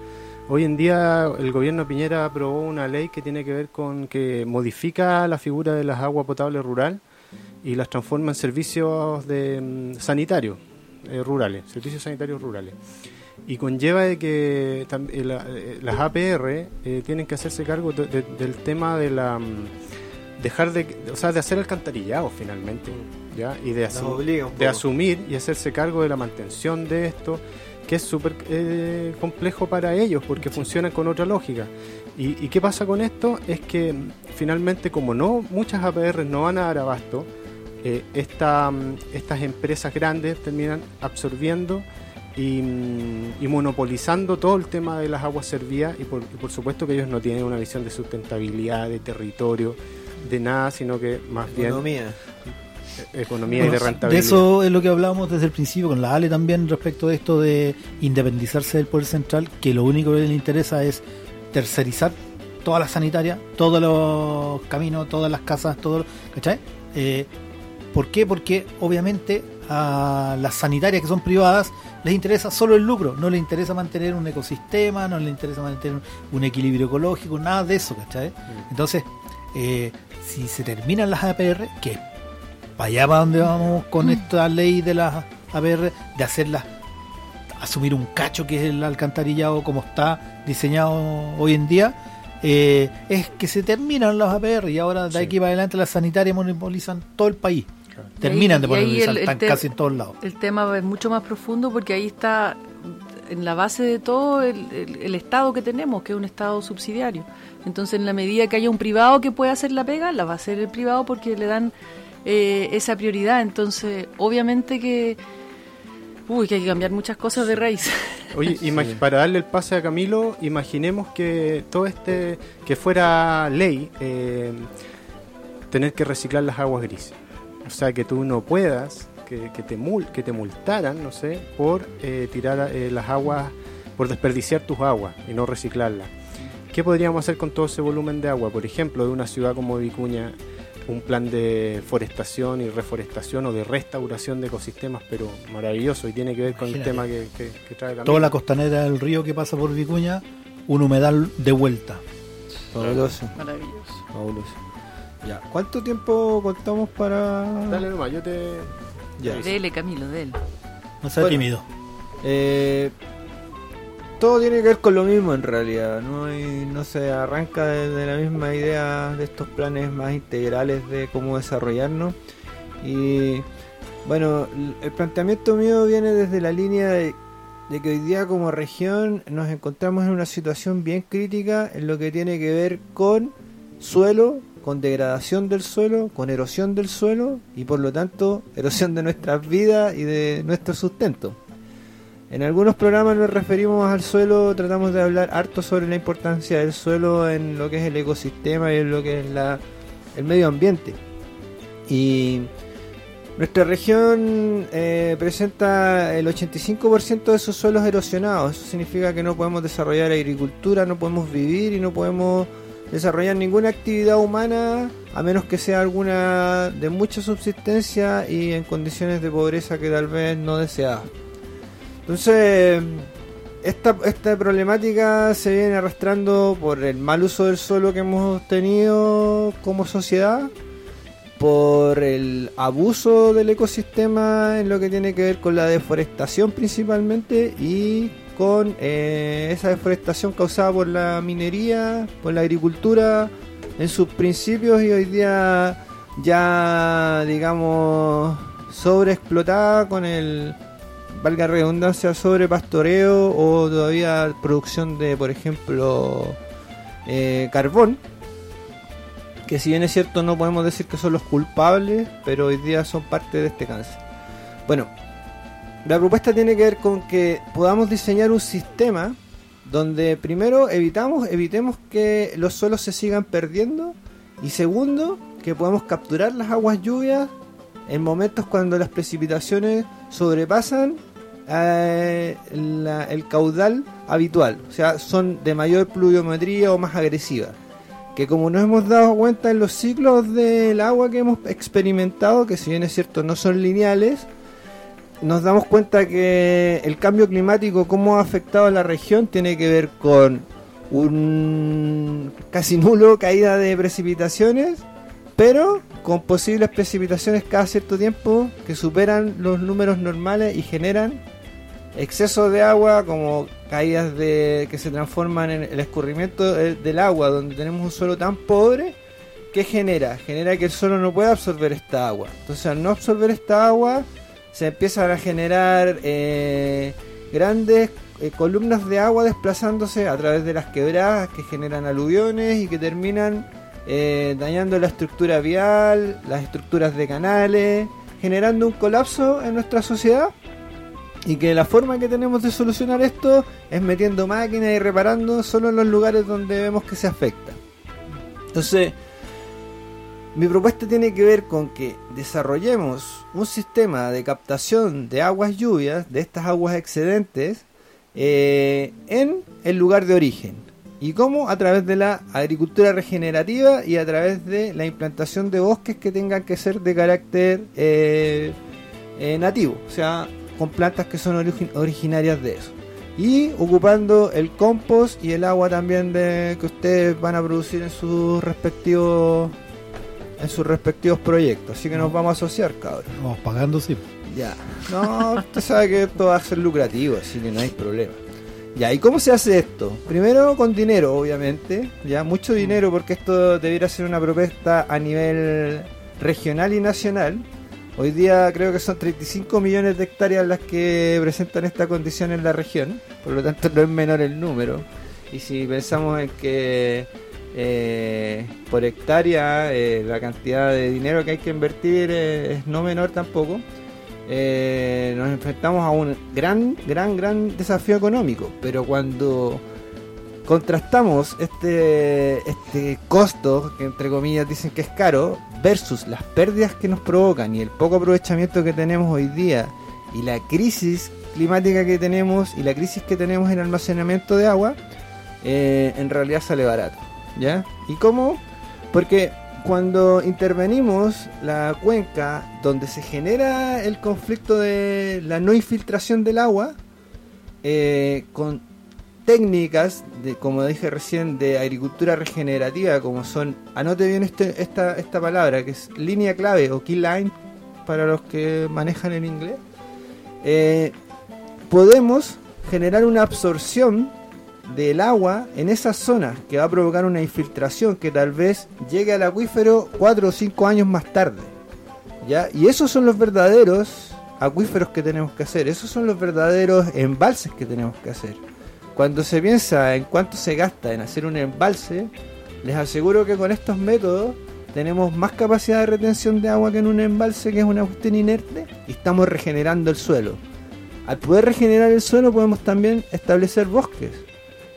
Hoy en día el gobierno Piñera aprobó una ley que tiene que ver con que modifica la figura de las aguas potables rural y las transforma en servicios de mm, sanitarios eh, rurales, servicios sanitarios rurales. Y conlleva de que eh, la- eh, las APR eh, tienen que hacerse cargo de- de- del tema de la mm, dejar de, o sea, de hacer alcantarillado finalmente, ¿ya? Y de, Las asu- obliga un de asumir y hacerse cargo de la mantención de esto, que es súper eh, complejo para ellos porque funcionan con otra lógica. ¿Y, y qué pasa con esto? Es que finalmente, como no muchas APR no van a dar abasto, eh, esta, mm, estas empresas grandes terminan absorbiendo y, mm, y monopolizando todo el tema de las aguas servidas y por, y por supuesto que ellos no tienen una visión de sustentabilidad, de territorio, de nada, sino que más bien Economía. economía y de Bueno, rentabilidad. De eso es lo que hablábamos desde el principio con la Ale también respecto de esto de independizarse del poder central, que lo único que le interesa es tercerizar todas las sanitarias, todos los caminos, todas las casas, todo, ¿cachai? Eh, ¿Por qué? Porque obviamente a las sanitarias que son privadas les interesa solo el lucro, no les interesa mantener un ecosistema, no les interesa mantener un equilibrio ecológico, nada de eso, ¿cachai? Entonces, eh, si se terminan las APR, que para allá para donde vamos con esta ley de las APR, de hacerlas asumir un cacho que es el alcantarillado como está diseñado hoy en día, eh, es que se terminan las APR y ahora de Sí. aquí para adelante las sanitarias monopolizan todo el país. Claro. Terminan de monopolizar, están casi en todos lados. El tema es mucho más profundo porque ahí está en la base de todo el, el- el Estado que tenemos, que es un Estado subsidiario. Entonces, en la medida que haya un privado que pueda hacer la pega, la va a hacer el privado porque le dan eh, esa prioridad. Entonces, obviamente que, uy, que hay que cambiar muchas cosas de raíz. Oye, para darle el pase a Camilo, imaginemos que todo este, que fuera ley, eh, tener que reciclar las aguas grises. O sea, que tú no puedas, que, que te, mul que te multaran, no sé, por eh, tirar eh, las aguas, por desperdiciar tus aguas y no reciclarlas. ¿Qué podríamos hacer con todo ese volumen de agua? Por ejemplo, de una ciudad como Vicuña, un plan de forestación y reforestación o de restauración de ecosistemas, pero maravilloso y tiene que ver con el tema que, que- que trae Camilo. Toda la costanera del río que pasa por Vicuña, un humedal de vuelta. Fabuloso. Maravilloso. Fabuloso. Ya. ¿Cuánto tiempo contamos para.? Dale nomás, yo te... Ya. Dele, Camilo, dele. No sea Bueno. tímido. Eh, todo tiene que ver con lo mismo en realidad, no, hay- no se arranca de, de la misma idea de estos planes más integrales de cómo desarrollarnos. Y bueno, el planteamiento mío viene desde la línea de, de que hoy día como región nos encontramos en una situación bien crítica en lo que tiene que ver con suelo, con degradación del suelo, con erosión del suelo y por lo tanto erosión de nuestras vidas y de nuestro sustento. En algunos programas nos referimos al suelo, tratamos de hablar harto sobre la importancia del suelo en lo que es el ecosistema y en lo que es la, el medio ambiente. Y nuestra región eh, presenta el 85% de sus suelos erosionados. Eso significa que no podemos desarrollar agricultura, no podemos vivir y no podemos desarrollar ninguna actividad humana a menos que sea alguna de mucha subsistencia y en condiciones de pobreza que tal vez no deseadas. Entonces, esta, esta problemática se viene arrastrando por el mal uso del suelo que hemos tenido como sociedad, por el abuso del ecosistema en lo que tiene que ver con la deforestación principalmente y con eh, esa deforestación causada por la minería, por la agricultura en sus principios y hoy día ya digamos sobreexplotada con el valga redundancia sobre pastoreo o todavía producción de por ejemplo eh, carbón que si bien es cierto no podemos decir que son los culpables pero hoy día son parte de este cáncer. Bueno la propuesta tiene que ver con que podamos diseñar un sistema donde primero evitamos evitemos que los suelos se sigan perdiendo y segundo que podamos capturar las aguas lluvias en momentos cuando las precipitaciones sobrepasan eh, el caudal habitual, o sea, son de mayor pluviometría o más agresiva. Que como nos hemos dado cuenta en los ciclos del agua que hemos experimentado, que si bien es cierto no son lineales, nos damos cuenta que el cambio climático, cómo ha afectado a la región, tiene que ver con un casi nulo caída de precipitaciones, pero con posibles precipitaciones cada cierto tiempo que superan los números normales y generan excesos de agua como caídas de que se transforman en el escurrimiento de- del agua donde tenemos un suelo tan pobre ¿qué genera? genera que el suelo no puede absorber esta agua entonces al no absorber esta agua se empiezan a generar eh, grandes eh, columnas de agua desplazándose a través de las quebradas que generan aluviones y que terminan eh, dañando la estructura vial, las estructuras de canales, generando un colapso en nuestra sociedad Y que la forma que tenemos de solucionar esto es metiendo máquinas y reparando solo en los lugares donde vemos que se afecta. Entonces, mi propuesta tiene que ver con que desarrollemos un sistema de captación de aguas lluvias, de estas aguas excedentes, eh, en el lugar de origen. ¿Y cómo? A través de la agricultura regenerativa y a través de la implantación de bosques que tengan que ser de carácter eh, eh, nativo, o sea, con plantas que son origi- originarias de eso. Y ocupando el compost y el agua también de que ustedes van a producir en sus respectivos en sus respectivos proyectos. Así que nos vamos a asociar, cabrón. Vamos pagando, sí. Ya. No, usted sabe que esto va a ser lucrativo, así que no hay problema. Ya, ¿y cómo se hace esto? Primero con dinero, obviamente. Ya, mucho dinero porque esto debiera ser una propuesta a nivel regional y nacional. Hoy día creo que son 35 millones de hectáreas las que presentan esta condición en la región. Por lo tanto, no es menor el número. Y si pensamos en que eh, por hectárea eh, la cantidad de dinero que hay que invertir eh, es no menor tampoco, nos enfrentamos a un gran, gran, gran desafío económico. Pero cuando contrastamos este, este costo, que entre comillas dicen que es caro, versus las pérdidas que nos provocan y el poco aprovechamiento que tenemos hoy día y la crisis climática que tenemos y la crisis que tenemos en almacenamiento de agua, eh, en realidad sale barato. ¿Ya? ¿Y cómo? Porque cuando intervenimos la cuenca donde se genera el conflicto de la no infiltración del agua, eh, con técnicas, de, como dije recién, de agricultura regenerativa, como son, anote bien este, esta, esta palabra, que es línea clave o key line para los que manejan el inglés, eh, podemos generar una absorción del agua en esas zonas que va a provocar una infiltración que tal vez llegue al acuífero 4 o 5 años más tarde. ¿ya? Y esos son los verdaderos acuíferos que tenemos que hacer, esos son los verdaderos embalses que tenemos que hacer. Cuando se piensa en cuánto se gasta en hacer un embalse, les aseguro que con estos métodos tenemos más capacidad de retención de agua que en un embalse que es una cuestión inerte y estamos regenerando el suelo. Al poder regenerar el suelo podemos también establecer bosques.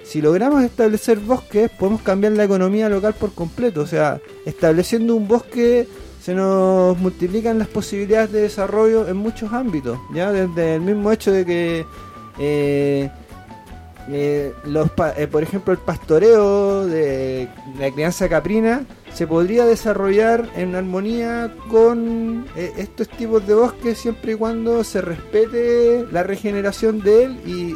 Si logramos establecer bosques, podemos cambiar la economía local por completo. O sea, estableciendo un bosque se nos multiplican las posibilidades de desarrollo en muchos ámbitos. Ya desde el mismo hecho de que, eh, eh, los, pa- eh, por ejemplo, el pastoreo de la crianza caprina se podría desarrollar en armonía con eh, estos tipos de bosques siempre y cuando se respete la regeneración de él y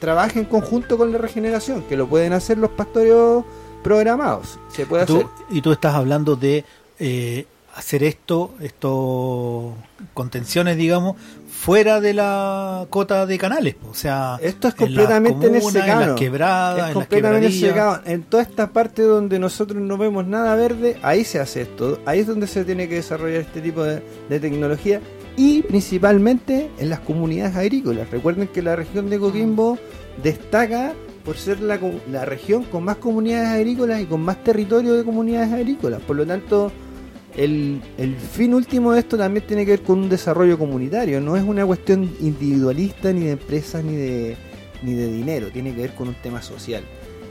trabaje en conjunto con la regeneración, que lo pueden hacer los pastoreos programados. Se puede Tú- hacer. y tú estás hablando de eh, hacer esto, estos contenciones, digamos, fuera de la cota de canales. O sea, Esto es en completamente en comunas, secano. En las quebradas, es en las. En toda esta parte donde nosotros no vemos nada verde, ahí se hace esto. Ahí es donde se tiene que desarrollar este tipo de, de tecnología. Y principalmente en las comunidades agrícolas. Recuerden que la región de Coquimbo destaca por ser la, la región con más comunidades agrícolas y con más territorio de comunidades agrícolas. Por lo tanto, el, fin último de esto también tiene que ver con un desarrollo comunitario. No es una cuestión individualista ni de empresas ni de, ni de dinero. Tiene que ver con un tema social.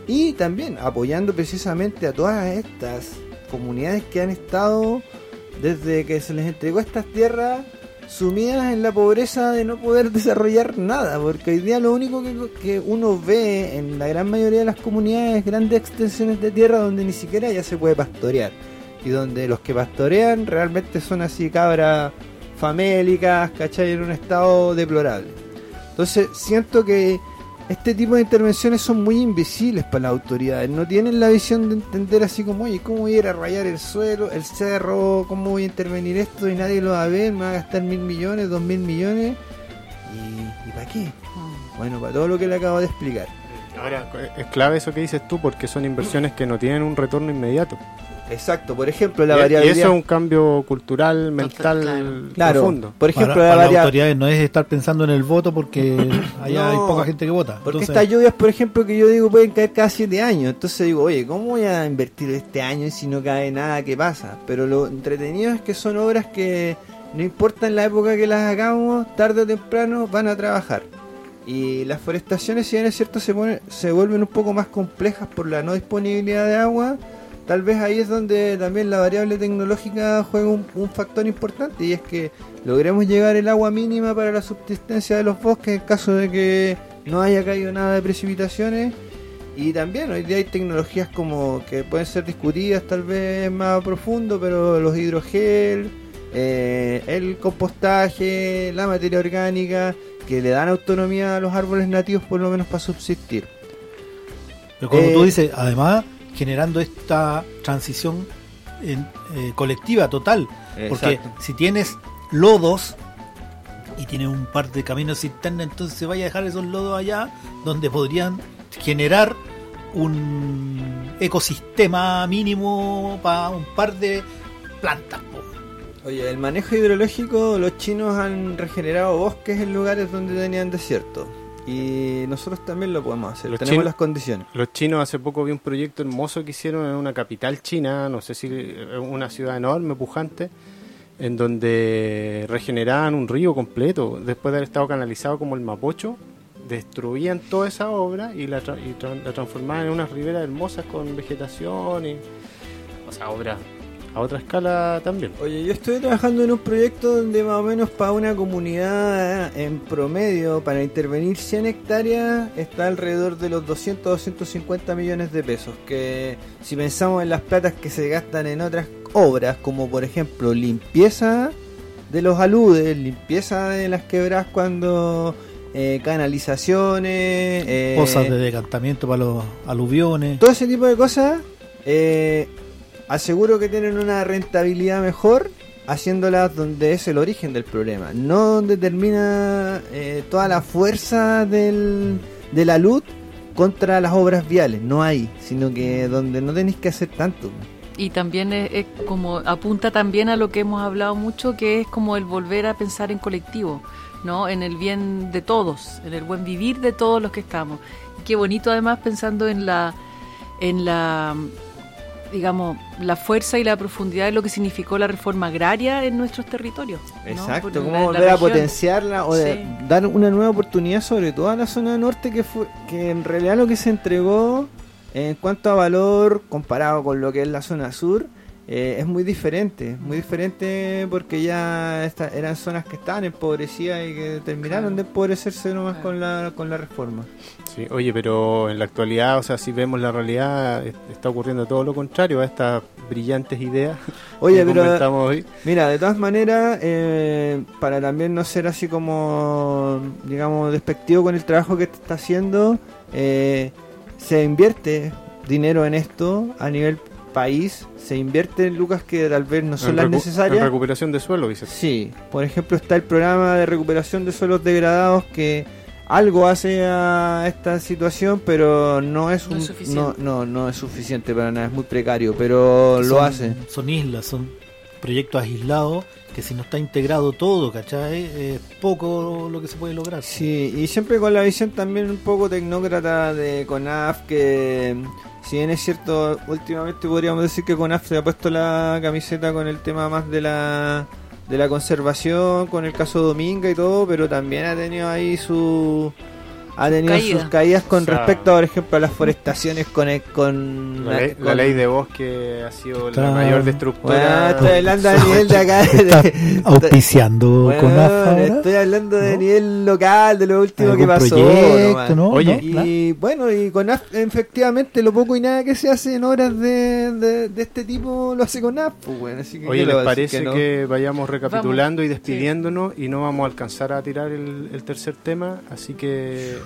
Y también apoyando precisamente a todas estas comunidades que han estado desde que se les entregó estas tierras sumidas en la pobreza de no poder desarrollar nada, porque hoy día lo único que, que uno ve en la gran mayoría de las comunidades es grandes extensiones de tierra donde ni siquiera ya se puede pastorear y donde los que pastorean realmente son así cabras famélicas, ¿cachai? En un estado deplorable. Entonces siento que este tipo de intervenciones son muy invisibles para las autoridades. No tienen la visión de entender así como, oye, ¿cómo voy a ir a rayar el suelo, el cerro? ¿Cómo voy a intervenir esto? Y nadie lo va a ver, me va a gastar mil millones, dos mil millones. ¿Y, ¿y para qué? Bueno, para todo lo que le acabo de explicar. Ahora, es clave eso que dices tú porque son inversiones que no tienen un retorno inmediato. Exacto, por ejemplo, la y, y variabilidad. eso es un cambio cultural, mental claro. Profundo. por ejemplo, para, la para variabilidad. autoridades no es estar pensando en el voto porque allá hay poca gente que vota. Porque Entonces, estas lluvias, por ejemplo, que yo digo pueden caer cada siete años. Entonces digo, oye, ¿cómo voy a invertir este año y si no cae nada, qué pasa? Pero lo entretenido es que son obras que no importa en la época que las hagamos, tarde o temprano van a trabajar. Y las forestaciones, si bien es cierto, se, ponen- se vuelven un poco más complejas por la no disponibilidad de agua. Tal vez ahí es donde también la variable tecnológica juega un, un factor importante y es que logremos llegar el agua mínima para la subsistencia de los bosques en caso de que no haya caído nada de precipitaciones. Y también hoy día hay tecnologías como que pueden ser discutidas tal vez más profundo, pero los hidrogel, eh, el compostaje, la materia orgánica, que le dan autonomía a los árboles nativos por lo menos para subsistir. Pero como Eh, tú dices, además generando esta transición en- eh, colectiva total. Porque si tienes lodos y tienes un par de caminos cisterna, entonces vaya a dejar esos lodos allá donde podrían generar un ecosistema mínimo para un par de plantas. Oye, el manejo hidrológico, los chinos han regenerado bosques en lugares donde tenían desierto. Y nosotros también lo podemos hacer, Los tenemos chinos- las condiciones. Los chinos hace poco vi un proyecto hermoso que hicieron en una capital china, no sé si eh, una ciudad enorme, pujante, en donde regeneraban un río completo después de haber estado canalizado como el Mapocho, destruían toda esa obra y la, tra- y tra- la transformaban en unas riberas hermosas con vegetación y, o sea, obra a otra escala también. Oye, yo estoy trabajando en un proyecto donde más o menos para una comunidad en promedio, para intervenir 100 hectáreas, está alrededor de los 200 250 millones de pesos. Que si pensamos en las platas que se gastan en otras obras, como por ejemplo limpieza de los aludes, limpieza de las quebradas cuando eh, canalizaciones, eh, Pozas de decantamiento para los aluviones. todo ese tipo de cosas, eh, aseguro que tienen una rentabilidad mejor haciéndolas donde es el origen del problema, no donde termina eh, toda la fuerza de la luz contra las obras viales, no hay, sino que donde no tenéis que hacer tanto. Y también es, como apunta también a lo que hemos hablado mucho, que es como el volver a pensar en colectivo, ¿no? En el bien de todos, en el buen vivir de todos los que estamos. Qué bonito además pensando en la en la digamos, la fuerza y la profundidad de lo que significó la reforma agraria en nuestros territorios. ¿no? Exacto, la- la volver a potenciarla o de Sí. dar una nueva oportunidad sobre todo a la zona norte que fue que en realidad lo que se entregó en cuanto a valor comparado con lo que es la zona sur eh, es muy diferente, muy diferente porque ya esta- eran zonas que estaban empobrecidas y que terminaron Claro. de empobrecerse nomás Claro. con la con la reforma. Sí, oye, pero en la actualidad, o sea, si vemos la realidad, es- está ocurriendo todo lo contrario a estas brillantes ideas Oye, que pero comentamos hoy. Mira, de todas maneras, eh, para también no ser así como, digamos, despectivo con el trabajo que te está haciendo, eh, se invierte dinero en esto a nivel país, se invierte en lucas que tal vez no son En las necesarias. En recuperación de suelo, dices. Sí, por ejemplo está el programa de recuperación de suelos degradados que algo hace a esta situación, pero no es, No un, es no, no, no es suficiente para nada, es muy precario, pero lo hace. Son islas, son proyectos aislados que si no está integrado todo, ¿cachai? Es poco lo que se puede lograr. Sí, y siempre con la visión también un poco tecnócrata de CONAF, que si bien es cierto, últimamente podríamos decir que CONAF se ha puesto la camiseta con el tema más de la de la conservación, con el caso Dominga y todo, pero también ha tenido ahí su ha tenido Caída. sus caídas con O sea, respecto, por ejemplo, a las forestaciones con con, La ley, la ley de bosque ha sido Está- la mayor Bueno, destructora. estoy hablando a nivel de acá. Está auspiciando Bueno, con AFA estoy hablando de ¿No? nivel local, de lo último que ¿Algún pasó. proyecto, no? Oye, ¿No? Y bueno, y con AF, efectivamente, lo poco y nada que se hace en horas de, de, de este tipo lo hace con AF. Pues, bueno, así que Oye, ¿qué le ¿les parece no? que, vayamos recapitulando y sí. despidiéndonos y no vamos a alcanzar a tirar el, el tercer tema? Así que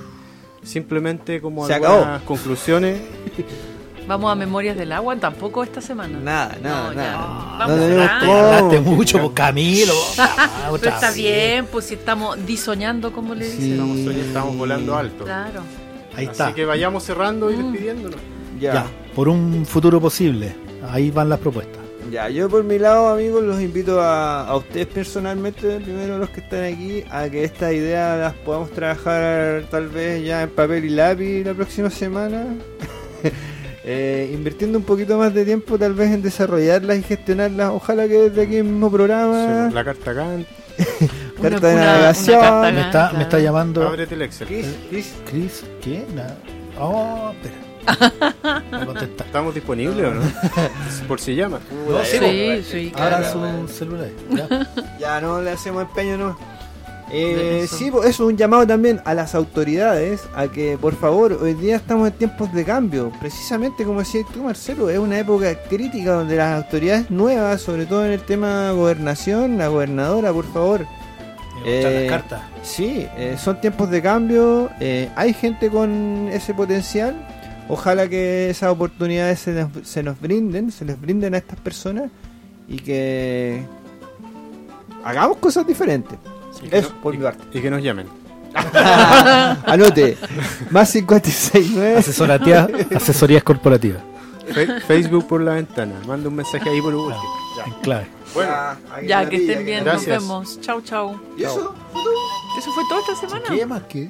simplemente como Se algunas acabó. conclusiones. Vamos a Memorias del Agua, tampoco esta semana. Nada, nada, No, nada. ya. No Vamos cómo. Hablaste mucho, pues, Camilo. Ah, Pero otra está vez. bien, pues si estamos disoñando, como le Sí. dicen. Estamos, volando alto. Claro. Ahí Así está. que vayamos cerrando y Mm. despidiéndonos. Ya. Ya, por un futuro posible. Ahí van las propuestas. Ya, yo por mi lado, amigos, los invito a, a ustedes personalmente, primero los que están aquí, a que estas ideas las podamos trabajar tal vez ya en papel y lápiz la próxima semana. eh, invirtiendo un poquito más de tiempo tal vez en desarrollarlas y gestionarlas. Ojalá que desde aquí mismo programa, Sí, La carta Gantt, carta Una- de una- una navegación. carta Me está, me está llamando ábrete el Excel. Chris, Chris, Chris. ¿Qué? Nada. Oh, espera. ¿Estamos disponibles o no? Por si llama. No, sí, Sí, sí, Ahora claro. su celular. Ya. Ya no le hacemos empeño, no. Eh, eso. sí, eso es un llamado también a las autoridades a que, por favor, hoy día estamos en tiempos de cambio. Precisamente como decías tú, Marcelo, es una época crítica donde las autoridades nuevas, sobre todo en el tema gobernación, la gobernadora, por favor, Eh, las cartas. Sí, eh, son tiempos de cambio, eh, hay gente con ese potencial, ojalá que esas oportunidades se nos, se nos brinden, se les brinden a estas personas y que hagamos cosas diferentes. Y que Eso, no- por y- mi parte. Y que nos llamen. Anote, más 569. Asesoría, asesorías corporativas. Fe- Facebook por la ventana. Manda un mensaje ahí por último. En clave. Bueno, Ya, que estén bien, Gracias. nos vemos. Chau, chau. ¿Y eso? Eso fue todo esta semana. ¿Qué más que?